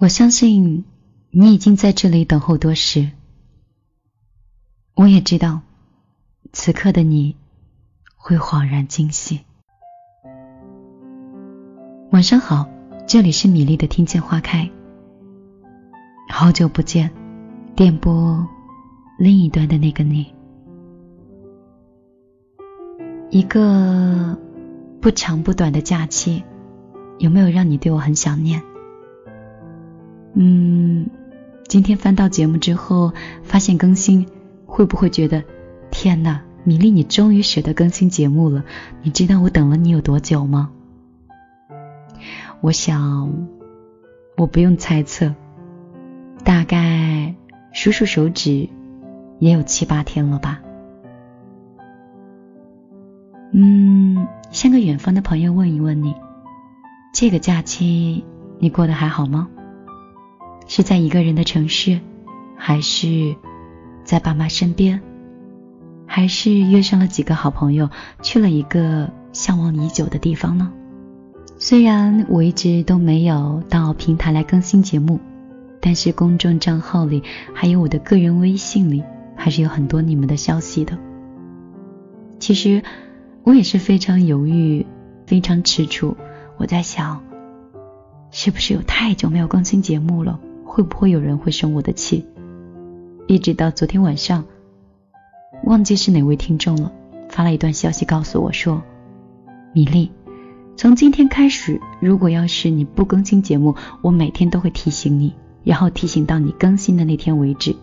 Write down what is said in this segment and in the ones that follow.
我相信你已经在这里等候多时。我也知道，此刻的你会恍然惊喜。晚上好，这里是米粒的听见花开。好久不见，电波另一端的那个你。一个不长不短的假期，有没有让你对我很想念？嗯，今天翻到节目之后，发现更新，会不会觉得天呐，米粒你终于舍得更新节目了？你知道我等了你有多久吗？我想，我不用猜测，大概数数手指，也有七八天了吧。嗯，像个远方的朋友问一问你，这个假期你过得还好吗？是在一个人的城市，还是在爸妈身边，还是约上了几个好朋友去了一个向往已久的地方呢？虽然我一直都没有到平台来更新节目，但是公众账号里还有我的个人微信里，还是有很多你们的消息的。其实我也是非常犹豫，非常踟蹰。我在想，是不是有太久没有更新节目了？会不会有人会生我的气？一直到昨天晚上，忘记是哪位听众了，发了一段消息告诉我说：“米粒，从今天开始，如果要是你不更新节目，我每天都会提醒你，然后提醒到你更新的那天为止。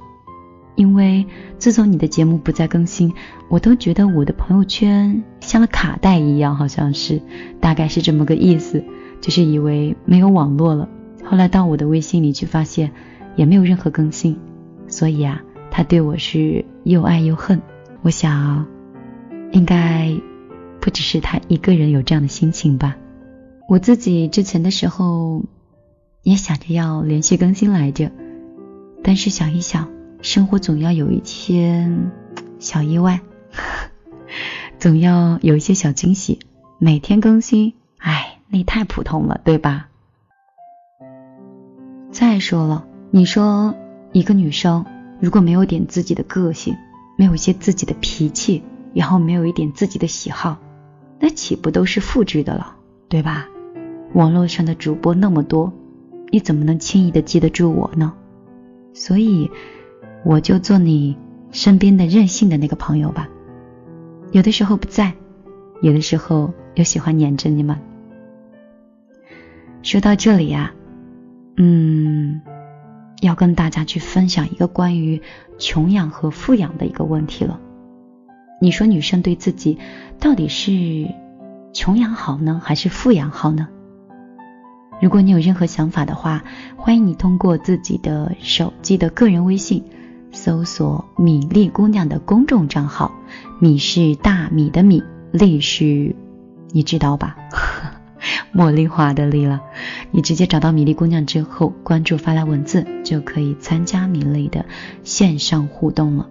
因为自从你的节目不再更新，我都觉得我的朋友圈像了卡带一样，好像是，大概是这么个意思，就是以为没有网络了。”后来到我的微信里去，发现也没有任何更新，所以啊，他对我是又爱又恨。我想，应该不只是他一个人有这样的心情吧。我自己之前的时候也想着要连续更新来着，但是想一想，生活总要有一些小意外，总要有一些小惊喜。每天更新，哎，那太普通了，对吧？再说了，你说一个女生如果没有点自己的个性，没有一些自己的脾气，然后没有一点自己的喜好，那岂不都是复制的了，对吧？网络上的主播那么多，你怎么能轻易的记得住我呢？所以我就做你身边的任性的那个朋友吧，有的时候不在，有的时候又喜欢黏着你们。说到这里呀。嗯，要跟大家去分享一个关于穷养和富养的一个问题了。你说女生对自己到底是穷养好呢，还是富养好呢？如果你有任何想法的话，欢迎你通过自己的手机的个人微信搜索“米粒姑娘”的公众账号，米是大米的米，粒是，你知道吧？茉莉花的莉了，你直接找到米粒姑娘之后，关注发来文字，就可以参加米粒的线上互动了。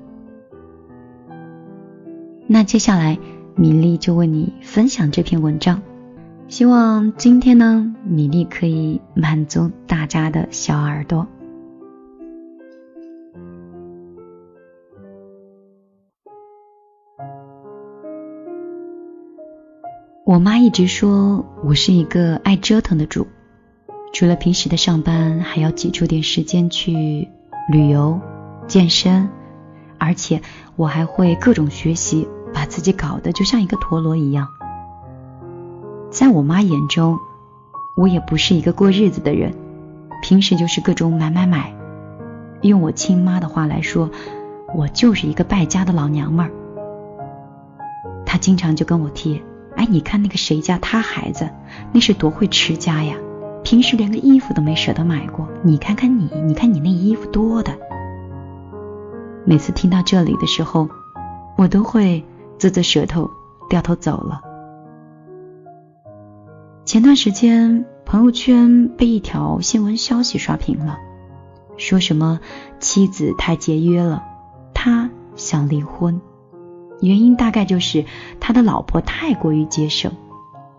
那接下来米粒就为你分享这篇文章，希望今天呢，米粒可以满足大家的小耳朵。我妈一直说我是一个爱折腾的主，除了平时的上班，还要挤出点时间去旅游、健身，而且我还会各种学习，把自己搞得就像一个陀螺一样。在我妈眼中，我也不是一个过日子的人，平时就是各种买买买。用我亲妈的话来说，我就是一个败家的老娘们儿。她经常就跟我提。哎，你看那个谁家他孩子，那是多会持家呀！平时连个衣服都没舍得买过。你看看你，你看你那衣服多的。每次听到这里的时候，我都会啧啧舌头，掉头走了。前段时间朋友圈被一条新闻消息刷屏了，说什么妻子太节约了，他想离婚。原因大概就是他的老婆太过于节省，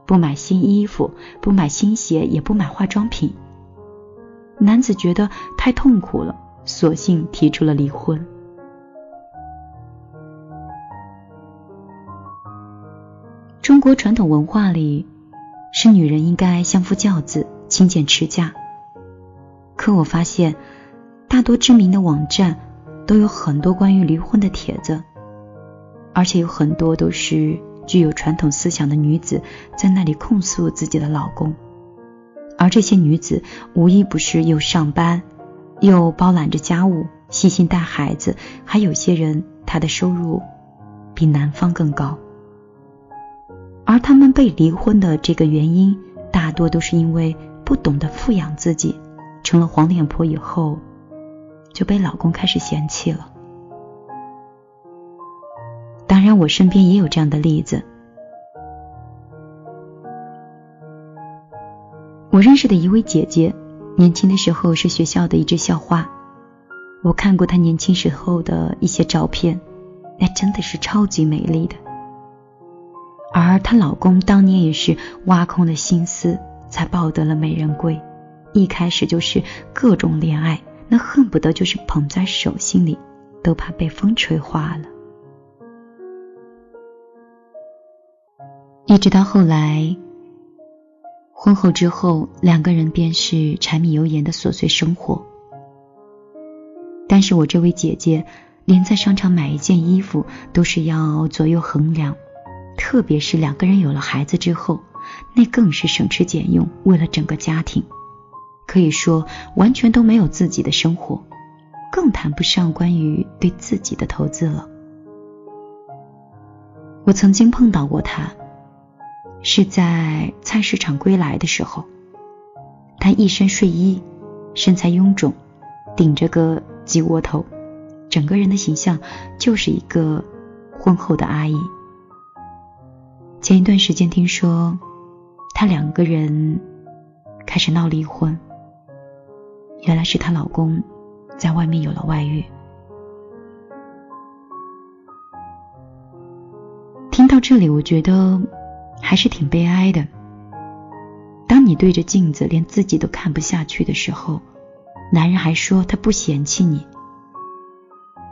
不买新衣服，不买新鞋，也不买化妆品。男子觉得太痛苦了，索性提出了离婚。中国传统文化里，是女人应该相夫教子、勤俭持家。可我发现，大多知名的网站都有很多关于离婚的帖子，而且有很多都是具有传统思想的女子在那里控诉自己的老公。而这些女子无一不是又上班，又包揽着家务，细心带孩子，还有些人她的收入比男方更高。而他们被离婚的这个原因，大多都是因为不懂得富养自己，成了黄脸婆以后，就被老公开始嫌弃了。当然，我身边也有这样的例子。我认识的一位姐姐，年轻的时候是学校的一只校花。我看过她年轻时候的一些照片，那真的是超级美丽的。而她老公当年也是挖空了心思才抱得了美人归，一开始就是各种恋爱，那恨不得就是捧在手心里，都怕被风吹化了。一直到后来。婚后之后，两个人便是柴米油盐的琐碎生活。但是我这位姐姐，连在商场买一件衣服都是要左右衡量，特别是两个人有了孩子之后，那更是省吃俭用，为了整个家庭，可以说完全都没有自己的生活，更谈不上关于对自己的投资了。我曾经碰到过她。是在菜市场归来的时候，她一身睡衣，身材臃肿，顶着个鸡窝头，整个人的形象就是一个婚后的阿姨。前一段时间听说，她两个人开始闹离婚，原来是她老公在外面有了外遇。听到这里，我觉得。还是挺悲哀的。当你对着镜子连自己都看不下去的时候，男人还说他不嫌弃你，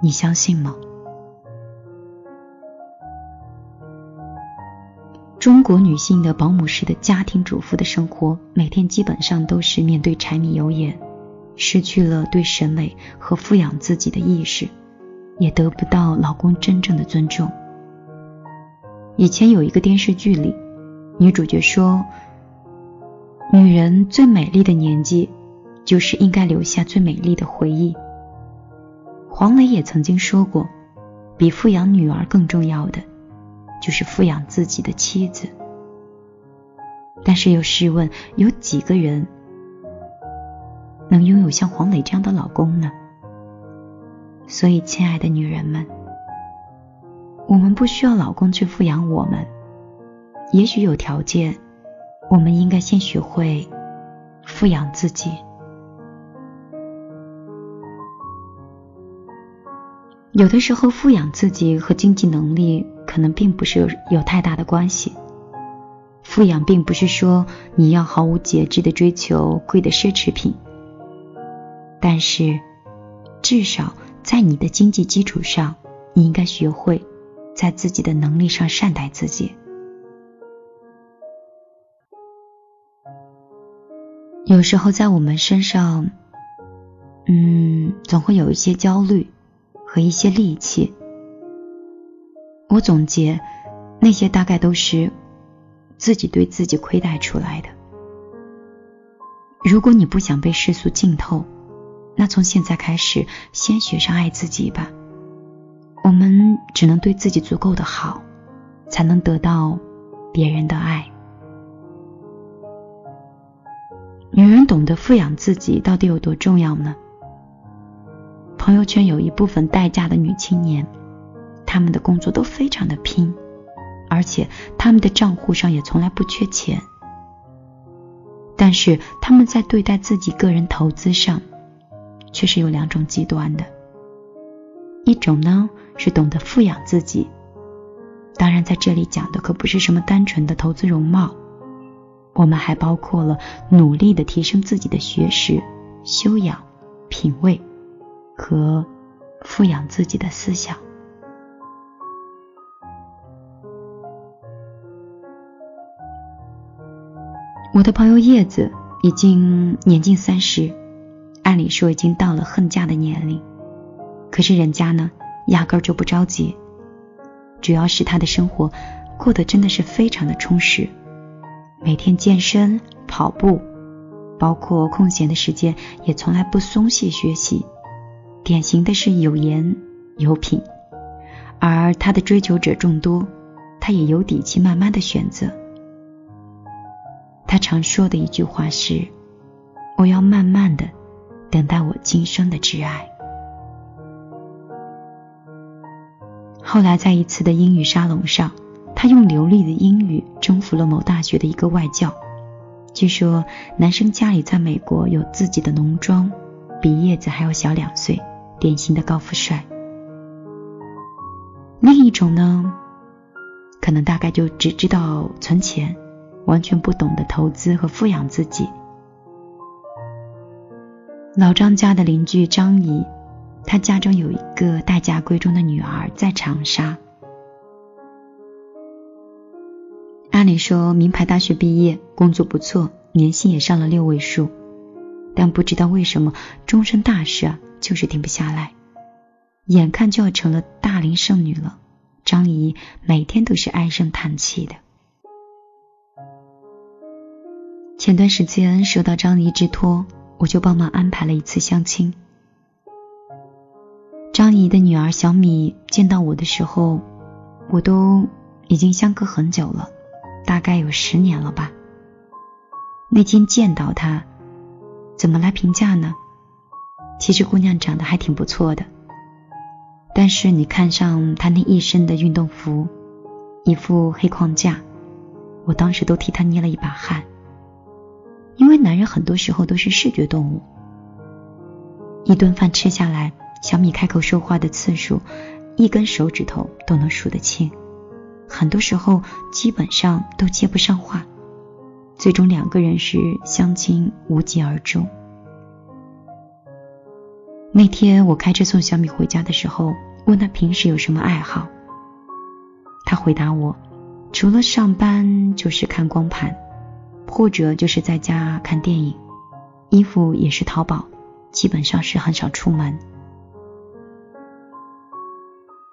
你相信吗？中国女性的保姆式的家庭主妇的生活，每天基本上都是面对柴米油盐，失去了对审美和富养自己的意识，也得不到老公真正的尊重。以前有一个电视剧里，女主角说：“女人最美丽的年纪，就是应该留下最美丽的回忆。”黄磊也曾经说过：“比富养女儿更重要的，就是富养自己的妻子。”但是又试问，有几个人能拥有像黄磊这样的老公呢？所以，亲爱的女人们。我们不需要老公去富养我们，也许有条件，我们应该先学会富养自己。有的时候，富养自己和经济能力可能并不是有太大的关系。富养并不是说你要毫无节制的追求贵的奢侈品，但是至少在你的经济基础上，你应该学会。在自己的能力上善待自己。有时候在我们身上，嗯，总会有一些焦虑和一些戾气。我总结，那些大概都是自己对自己亏待出来的。如果你不想被世俗浸透，那从现在开始，先学上爱自己吧。我们只能对自己足够的好，才能得到别人的爱。女人懂得富养自己到底有多重要呢？朋友圈有一部分待嫁的女青年，她们的工作都非常的拼，而且她们的账户上也从来不缺钱。但是她们在对待自己个人投资上，却是有两种极端的。一种呢是懂得富养自己，当然在这里讲的可不是什么单纯的投资容貌，我们还包括了努力的提升自己的学识、修养、品味和富养自己的思想。我的朋友叶子已经年近三十，按理说已经到了恨嫁的年龄，可是人家呢，压根儿就不着急。主要是他的生活过得真的是非常的充实，每天健身、跑步。包括空闲的时间，也从来不松懈学习，典型的是有颜有品。而他的追求者众多，他也有底气慢慢的选择。他常说的一句话是：“我要慢慢的等待我今生的挚爱。”后来在一次的英语沙龙上，他用流利的英语征服了某大学的一个外教。据说男生家里在美国有自己的农庄，比叶子还要小两岁，典型的高富帅。另一种呢，可能大概就只知道存钱，完全不懂得投资和富养自己。老张家的邻居张姨，他家中有一个待嫁闺中的女儿在长沙。按理说，名牌大学毕业，工作不错，年薪也上了六位数，但不知道为什么，终身大事啊，就是停不下来。眼看就要成了大龄剩女了，张姨每天都是唉声叹气的。前段时间收到张姨之托，我就帮忙安排了一次相亲。张姨的女儿小米见到我的时候，我都已经相隔很久了。大概有十年了吧。那天见到她，怎么来评价呢？其实姑娘长得还挺不错的，但是你看上她那一身的运动服，一副黑框架，我当时都替她捏了一把汗。因为男人很多时候都是视觉动物。一顿饭吃下来，小米开口说话的次数，一根手指头都能数得清。很多时候基本上都接不上话，最终两个人是相亲无疾而终。那天我开车送小米回家的时候，问他平时有什么爱好，他回答我，除了上班就是看光盘，或者就是在家看电影，衣服也是淘宝，基本上是很少出门。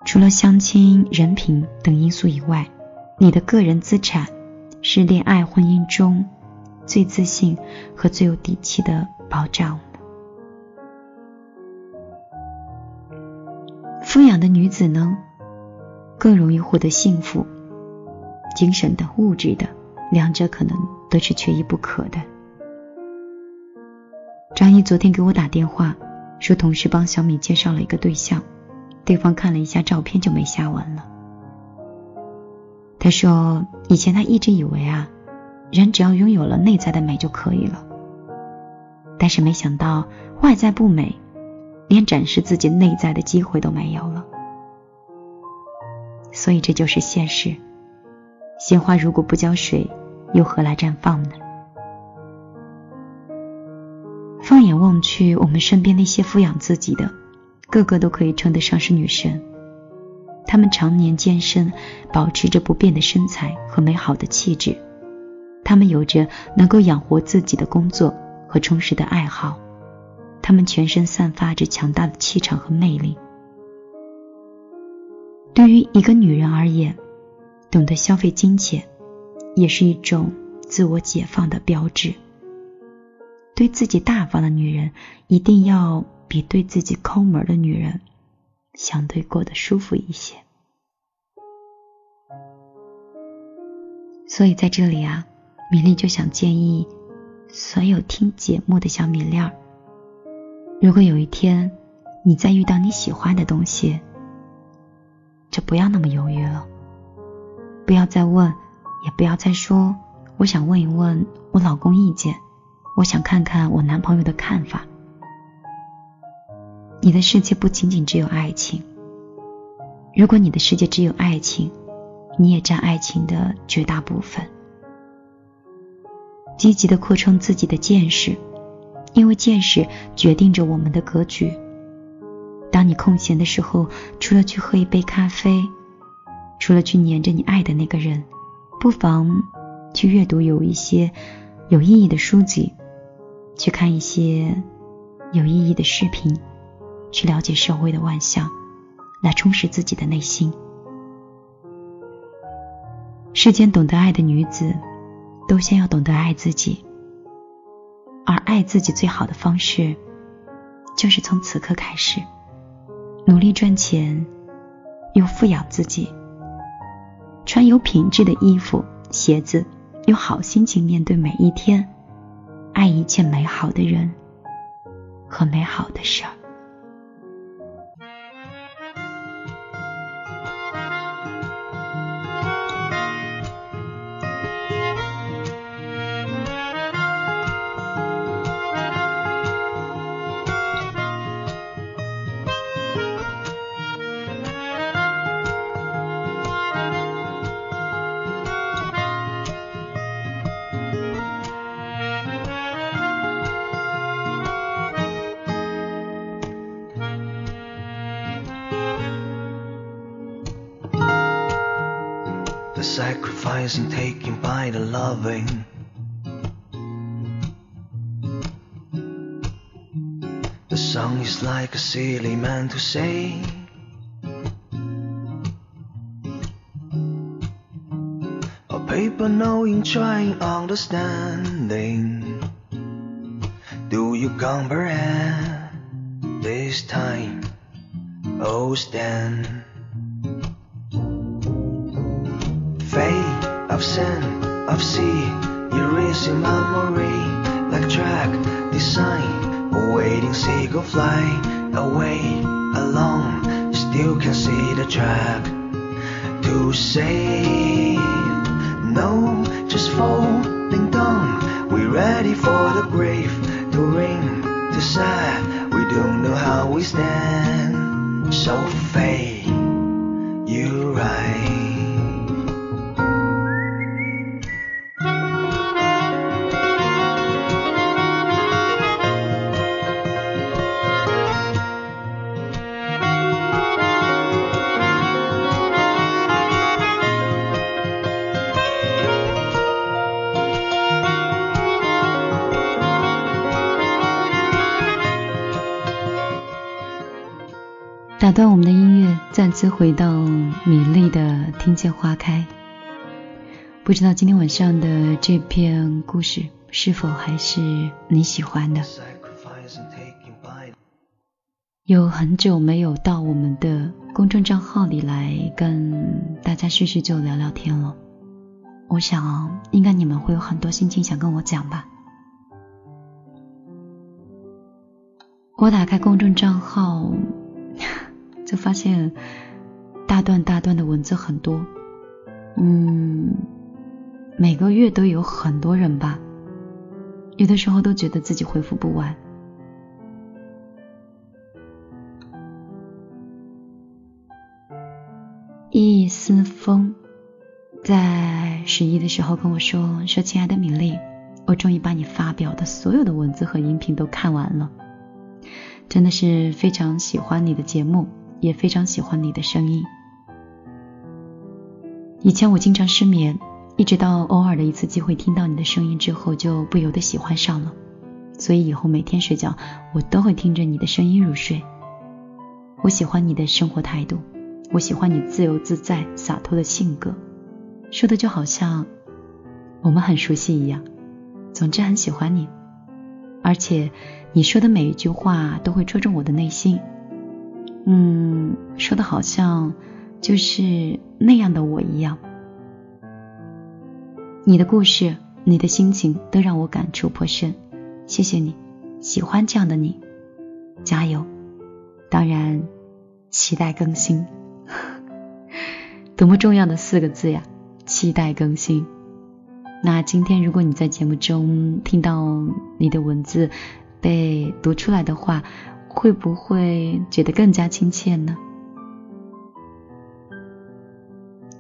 除了相亲、人品等因素以外，你的个人资产是恋爱婚姻中最自信和最有底气的保障。富养的女子呢，更容易获得幸福，精神的、物质的，两者可能都是缺一不可的。张毅昨天给我打电话，说同事帮小米介绍了一个对象。对方看了一下照片就没下文了。他说：“以前他一直以为啊，人只要拥有了内在的美就可以了，但是没想到外在不美，连展示自己内在的机会都没有了。所以这就是现实。鲜花如果不浇水，又何来绽放呢？放眼望去，我们身边那些富养自己的。”个个都可以称得上是女神，她们常年健身，保持着不变的身材和美好的气质。她们有着能够养活自己的工作和充实的爱好，她们全身散发着强大的气场和魅力。对于一个女人而言，懂得消费金钱，也是一种自我解放的标志。对自己大方的女人，一定要。比对自己抠门的女人相对过得舒服一些，所以在这里啊，米粒就想建议所有听节目的小米粒儿，如果有一天你再遇到你喜欢的东西，就不要那么犹豫了，不要再问，也不要再说我想问一问我老公意见，我想看看我男朋友的看法。你的世界不仅仅只有爱情。如果你的世界只有爱情，你也占爱情的绝大部分。积极的扩充自己的见识，因为见识决定着我们的格局。当你空闲的时候，除了去喝一杯咖啡，除了去黏着你爱的那个人，不妨去阅读有一些有意义的书籍，去看一些有意义的视频，去了解社会的万象，来充实自己的内心。世间懂得爱的女子，都先要懂得爱自己，而爱自己最好的方式，就是从此刻开始。努力赚钱，又富养自己，穿有品质的衣服、鞋子，用好心情面对每一天，爱一切美好的人和美好的事儿。Sacrifice and taken by the loving. The song is like a silly man to say. A paper knowing, trying, understanding. Do you comprehend this time? Oh, stand. Of sand, of sea, erasing memory like track design. Awaiting seagull fly away alone, still can see the track to save. No, just falling down. We're ready for the grave to ring, to sad. We don't know how we stand. So fate, 打断我们的音乐，再次回到米粒的《听见花开》。不知道今天晚上的这篇故事是否还是你喜欢的？有很久没有到我们的公众账号里来跟大家叙叙旧、聊聊天了。我想，应该你们会有很多心情想跟我讲吧。我打开公众账号。就发现大段大段的文字很多，嗯，每个月都有很多人吧，有的时候都觉得自己回复不完。一丝风在十一的时候跟我说：“说亲爱的米粒，我终于把你发表的所有的文字和音频都看完了，真的是非常喜欢你的节目。”也非常喜欢你的声音。以前我经常失眠，一直到偶尔的一次机会听到你的声音之后，就不由得喜欢上了。所以以后每天睡觉，我都会听着你的声音入睡。我喜欢你的生活态度，我喜欢你自由自在、洒脱的性格，说的就好像我们很熟悉一样。总之很喜欢你，而且你说的每一句话都会戳中我的内心。嗯，说的好像就是那样的我一样。你的故事，你的心情都让我感触颇深。谢谢你，喜欢这样的你，加油！当然，期待更新。多么重要的四个字呀！期待更新。那今天如果你在节目中听到你的文字被读出来的话，会不会觉得更加亲切呢？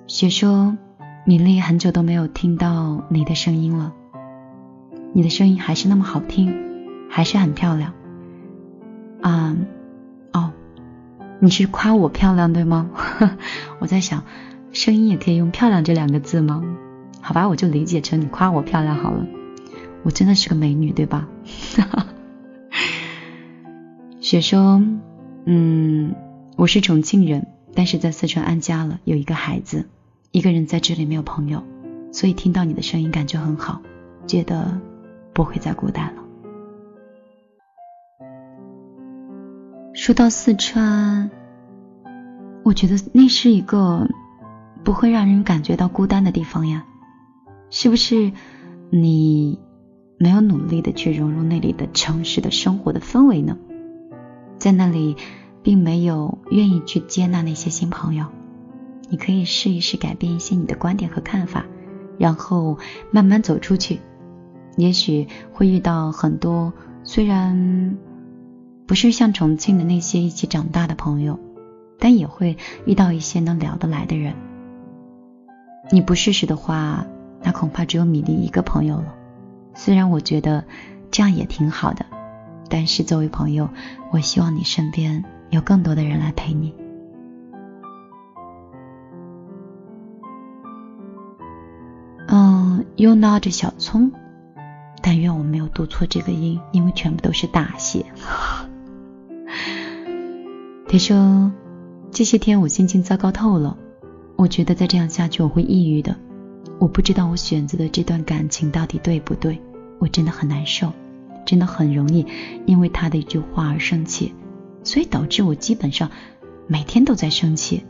雪说：“米粒很久都没有听到你的声音了，你的声音还是那么好听，还是很漂亮。啊，哦，你是夸我漂亮对吗？我在想，声音也可以用“漂亮”这两个字吗？好吧，我就理解成你夸我漂亮好了。我真的是个美女对吧？雪说，嗯，我是重庆人，但是在四川安家了，有一个孩子，一个人在这里没有朋友，所以听到你的声音感觉很好，觉得不会再孤单了。说到四川，我觉得那是一个不会让人感觉到孤单的地方呀，是不是？你没有努力的去融入那里的城市的生活的氛围呢？在那里，并没有愿意去接纳那些新朋友。你可以试一试改变一些你的观点和看法，然后慢慢走出去，也许会遇到很多虽然。不是像重庆的那些一起长大的朋友，但也会遇到一些能聊得来的人。你不试试的话，那恐怕只有米粒一个朋友了。虽然我觉得这样也挺好的，但是作为朋友，我希望你身边有更多的人来陪你。嗯，又闹着小葱，但愿我没有读错这个音，因为全部都是大写。他说：“这些天我心情糟糕透了，我觉得再这样下去我会抑郁的。我不知道我选择的这段感情到底对不对，我真的很难受，真的很容易因为他的一句话而生气，所以导致我基本上每天都在生气。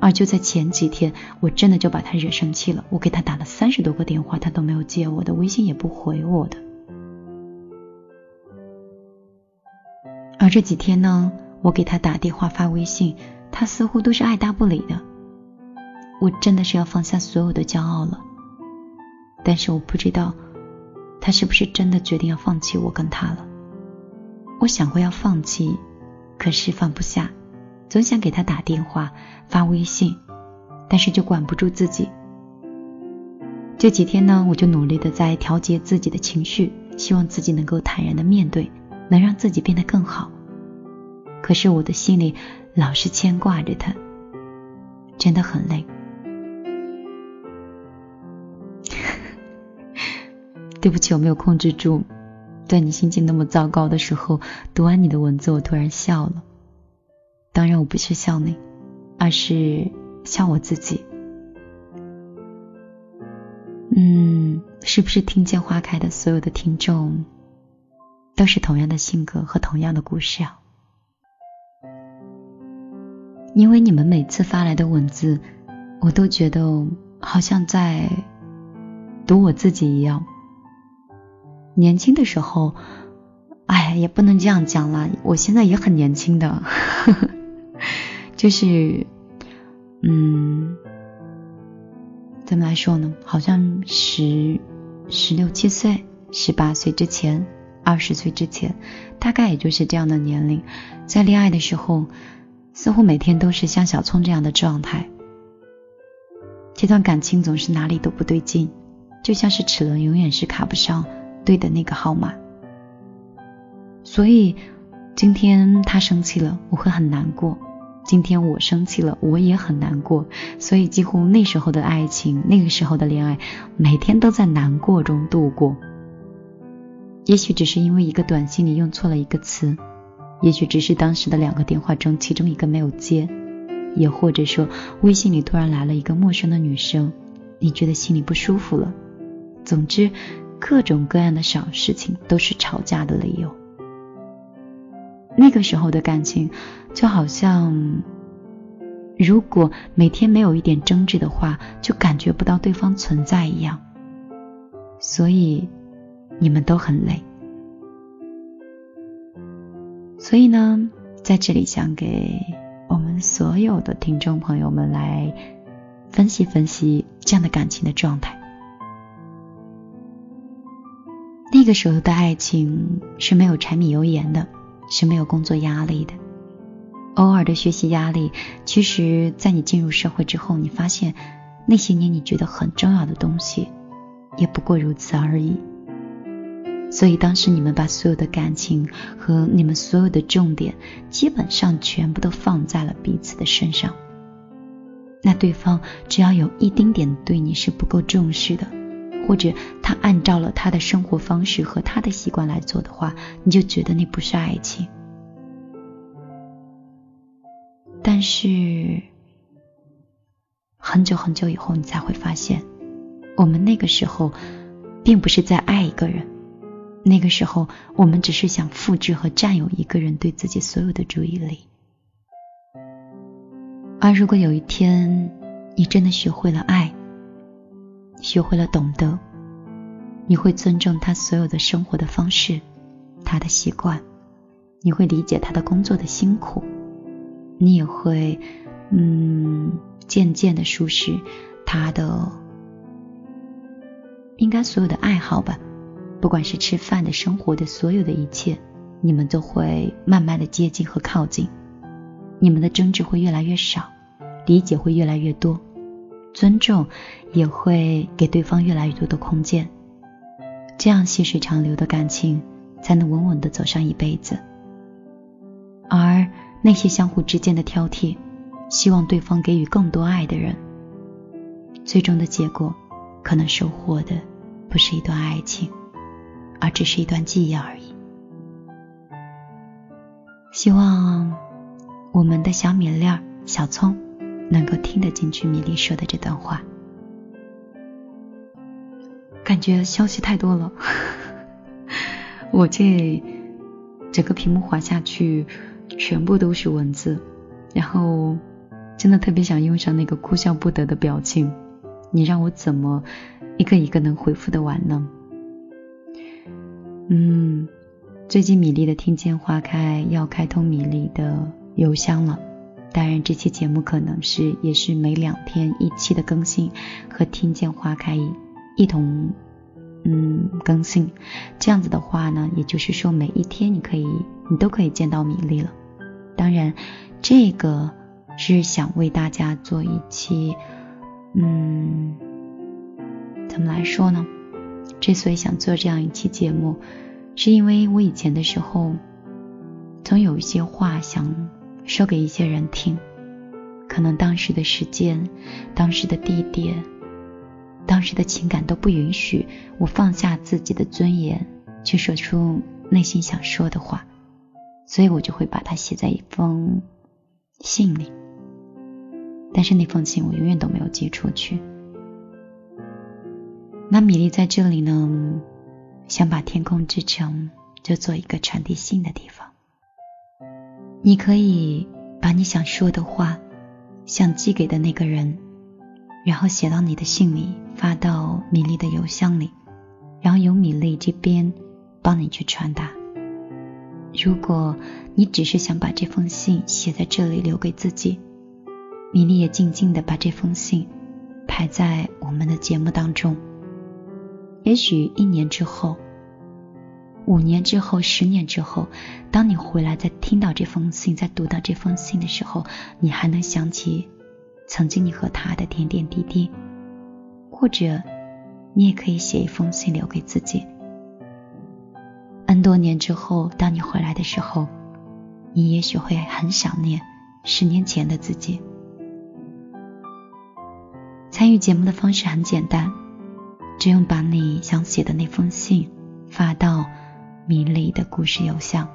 而就在前几天，我真的就把他惹生气了，我给他打了三十多个电话，他都没有接我的微信，也不回我的。而这几天呢？”我给他打电话发微信，他似乎都是爱答不理的。我真的是要放下所有的骄傲了，但是我不知道他是不是真的决定要放弃我跟他了。我想过要放弃，可是放不下，总想给他打电话发微信，但是就管不住自己。这几天呢，我就努力的在调节自己的情绪，希望自己能够坦然的面对，能让自己变得更好。可是我的心里老是牵挂着他，真的很累。对不起，我没有控制住，在你心情那么糟糕的时候，读完你的文字，我突然笑了。当然，我不是笑你，而是笑我自己。嗯，是不是听见花开的所有的听众，都是同样的性格和同样的故事啊？因为你们每次发来的文字，我都觉得好像在读我自己一样。年轻的时候，哎，也不能这样讲啦，我现在也很年轻的，就是，嗯，怎么来说呢？好像十十六七岁、十八岁之前、二十岁之前，大概也就是这样的年龄，在恋爱的时候。似乎每天都是像小聪这样的状态，这段感情总是哪里都不对劲，就像是齿轮永远是卡不上对的那个号码。所以今天他生气了，我会很难过；今天我生气了，我也很难过。所以几乎那时候的爱情，那个时候的恋爱，每天都在难过中度过。也许只是因为一个短信里用错了一个词。也许只是当时的两个电话中，其中一个没有接，也或者说微信里突然来了一个陌生的女生，你觉得心里不舒服了。总之，各种各样的小事情都是吵架的理由。那个时候的感情，就好像如果每天没有一点争执的话，就感觉不到对方存在一样。所以，你们都很累。所以呢，在这里想给我们所有的听众朋友们来分析分析这样的感情的状态。个时候的爱情是没有柴米油盐的，是没有工作压力的，偶尔的学习压力，其实，在你进入社会之后，你发现那些年你觉得很重要的东西，也不过如此而已。所以当时你们把所有的感情和你们所有的重点，基本上全部都放在了彼此的身上。那对方只要有一丁点对你是不够重视的，或者他按照了他的生活方式和他的习惯来做的话，你就觉得那不是爱情。但是很久很久以后，你才会发现，我们那个时候并不是在爱一个人，那个时候我们只是想复制和占有一个人对自己所有的注意力。而如果有一天你真的学会了爱，学会了懂得，你会尊重他所有的生活的方式，他的习惯，你会理解他的工作的辛苦，你也会嗯渐渐的熟识他的应该所有的爱好吧，不管是吃饭的生活的所有的一切，你们都会慢慢的接近和靠近。你们的争执会越来越少，理解会越来越多，尊重也会给对方越来越多的空间，这样细水长流的感情才能稳稳的走上一辈子。而那些相互之间的挑剔，希望对方给予更多爱的人，最终的结果可能收获的不是一段爱情，而只是一段记忆而已。希望。我们的小米粒儿、小葱，能够听得进去米粒说的这段话。感觉消息太多了，我这整个屏幕滑下去，全部都是文字，然后真的特别想用上那个哭笑不得的表情，你让我怎么一个一个能回复的完呢？嗯，最近米粒的听见花开要开通米粒的。邮箱了，当然这期节目可能是也是每两天一期的更新，和听见花开一同嗯更新，这样子的话呢，也就是说每一天你可以你都可以见到米粒了。当然这个是想为大家做一期嗯怎么来说呢？之所以想做这样一期节目，是因为我以前的时候总有一些话想。说给一些人听，可能当时的时间、当时的地点、当时的情感都不允许我放下自己的尊严去说出内心想说的话，所以我就会把它写在一封信里。但是那封信我永远都没有寄出去。那米粒在这里呢，想把天空之城就做一个传递信的地方。你可以把你想说的话，想寄给的那个人，然后写到你的信里，发到米粒的邮箱里，然后由米粒这边帮你去传达。如果你只是想把这封信写在这里留给自己，米粒也静静的把这封信排在我们的节目当中。也许一年之后。五年之后，十年之后，当你回来再听到这封信，再读到这封信的时候，你还能想起曾经你和他的点点滴滴，或者你也可以写一封信留给自己。N 多年之后，当你回来的时候，你也许会很想念十年前的自己。参与节目的方式很简单，只用把你想写的那封信发到。米粒的故事邮箱，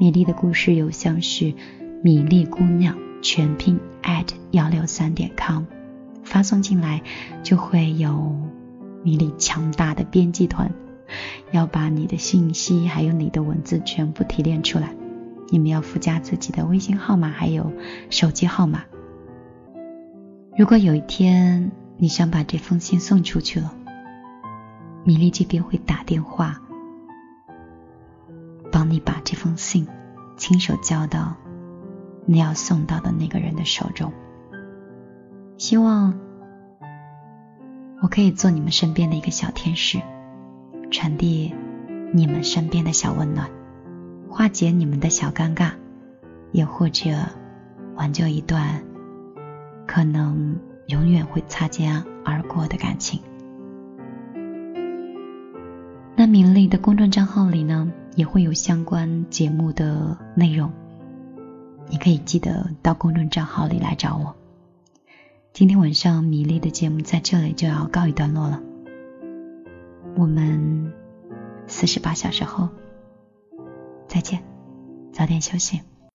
米粒的故事邮箱是米粒姑娘全拼 at 幺六三点 com，发送进来就会有米粒强大的编辑团，要把你的信息还有你的文字全部提炼出来。你们要附加自己的微信号码还有手机号码。如果有一天你想把这封信送出去了，米粒这边会打电话。你把这封信亲手交到你要送到的那个人的手中。希望我可以做你们身边的一个小天使，传递你们身边的小温暖，化解你们的小尴尬，也或者挽救一段可能永远会擦肩而过的感情。那米粒的公众账号里呢，也会有相关节目的内容，你可以记得到公众账号里来找我。今天晚上米粒的节目在这里就要告一段落了，我们四十八小时后再见，早点休息。